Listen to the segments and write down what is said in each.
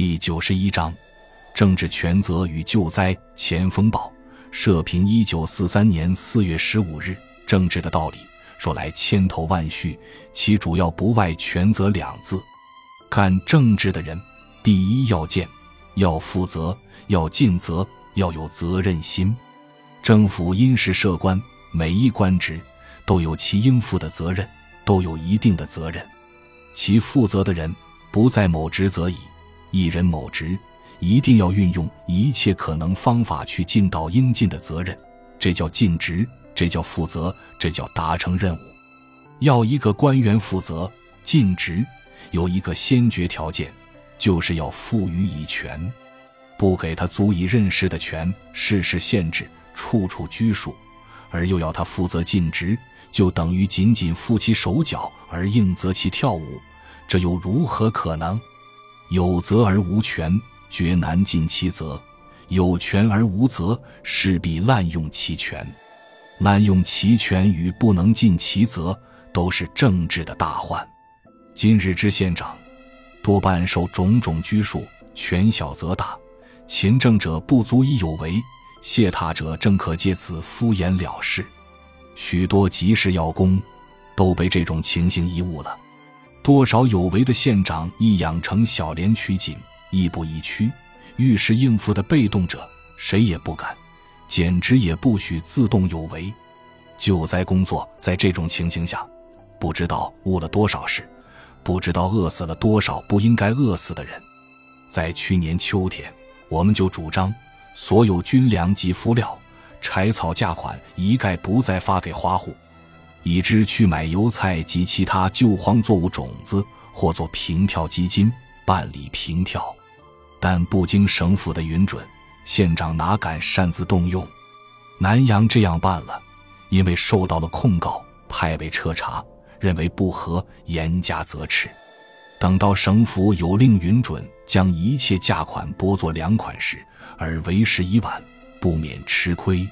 第九十一章，政治权责与救灾。前锋报社评：一九四三年四月十五日，政治的道理说来千头万绪，其主要不外权责两字。干政治的人，第一要见，要负责，要尽责，要有责任心。政府因时设官，每一官职都有其应负的责任，都有一定的责任。其负责的人不在某职则已。一人某职，一定要运用一切可能方法去尽到应尽的责任，这叫尽职，这叫负责，这叫达成任务。要一个官员负责尽职，有一个先决条件，就是要赋予以权，不给他足以任事的权，事事限制，处处拘束，而又要他负责尽职，就等于仅仅负其手脚而应责其跳舞，这又如何可能？有责而无权，绝难尽其责；有权而无责，势必滥用其权。滥用其权与不能尽其责，都是政治的大患。今日之县长，多半受种种拘束，权小则大，勤政者不足以有为，懈怠者正可借此敷衍了事。许多急事要功，都被这种情形贻误了。多少有为的县长亦养成小廉取谨、亦步亦趋、遇事应付的被动者，谁也不敢，简直也不许自动有为。救灾工作在这种情形下，不知道误了多少事，不知道饿死了多少不应该饿死的人。在去年秋天，我们就主张所有军粮及敷料、柴草价款一概不再发给花户。已知去买油菜及其他救荒作物种子，或做平票基金办理平跳，但不经省府的允准，县长哪敢擅自动用？南阳这样办了，因为受到了控告，派为彻查，认为不合，严加责斥。等到省府有令允准将一切价款拨作粮款时，而为时已晚，不免吃亏。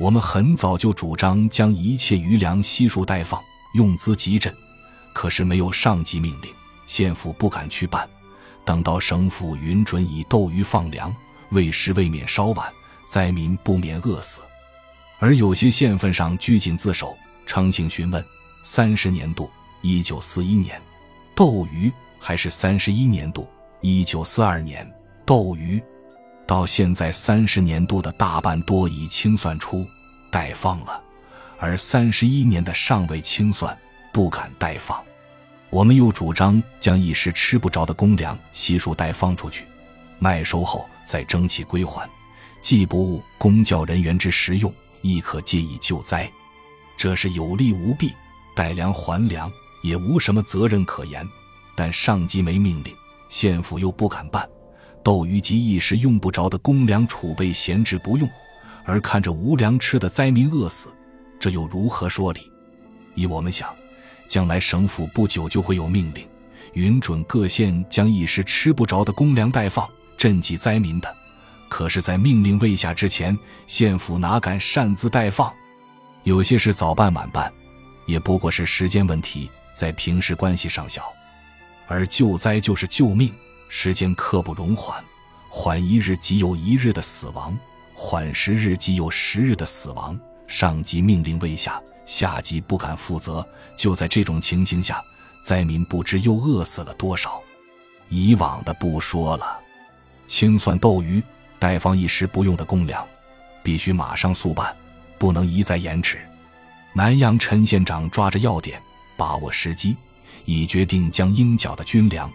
我们很早就主张将一切余粮悉数待放，用资急赈，可是没有上级命令，县府不敢去办。等到省府允准以斗鱼放粮，为时未免稍晚，灾民不免饿死。而有些县份上拘谨自守，诚请询问：三十年度（一九四一年）斗鱼，还是三十一年度（一九四二年）斗鱼？到现在，三十年度的大半多已清算出，待放了；而三十一年的尚未清算，不敢待放。我们又主张将一时吃不着的公粮悉数待放出去，麦收后再征其归还，既不误公教人员之食用，亦可借以救灾。这是有利无弊，待粮还粮也无什么责任可言。但上级没命令，县府又不敢办。斗鱼及一时用不着的公粮储备闲置不用，而看着无粮吃的灾民饿死，这又如何说理？依我们想，将来省府不久就会有命令，允准各县将一时吃不着的公粮代放，赈济灾民的。可是，在命令未下之前，县府哪敢擅自代放？有些事早办晚办，也不过是时间问题，在平时关系上小，而救灾就是救命。时间刻不容缓，缓一日即有一日的死亡，缓十日即有十日的死亡。上级命令未下，下级不敢负责。就在这种情形下，灾民不知又饿死了多少。以往的不说了，清算斗鱼、待放一时不用的公粮，必须马上速办，不能一再延迟。南阳陈县长抓着要点，把握时机，已决定将应缴的军粮。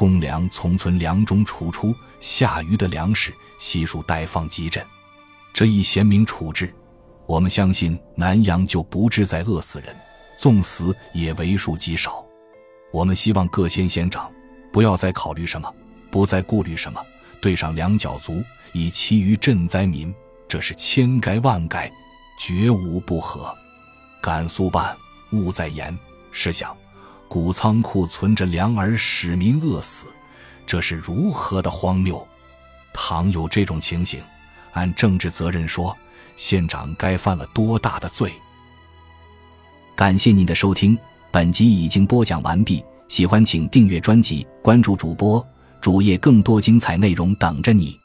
公粮从存粮中储出，下余的粮食悉数待放集镇。这一贤明处置，我们相信南阳就不致再饿死人，纵死也为数极少。我们希望各县县长不要再考虑什么，不再顾虑什么，对上粮脚足，以其余赈灾民，这是千该万该，绝无不合。敢速办，勿再言。试想。谷仓库存着粮而使民饿死，这是如何的荒谬！倘有这种情形，按政治责任说，县长该犯了多大的罪？感谢您的收听，本集已经播讲完毕。喜欢请订阅专辑，关注主播主页更多精彩内容等着你。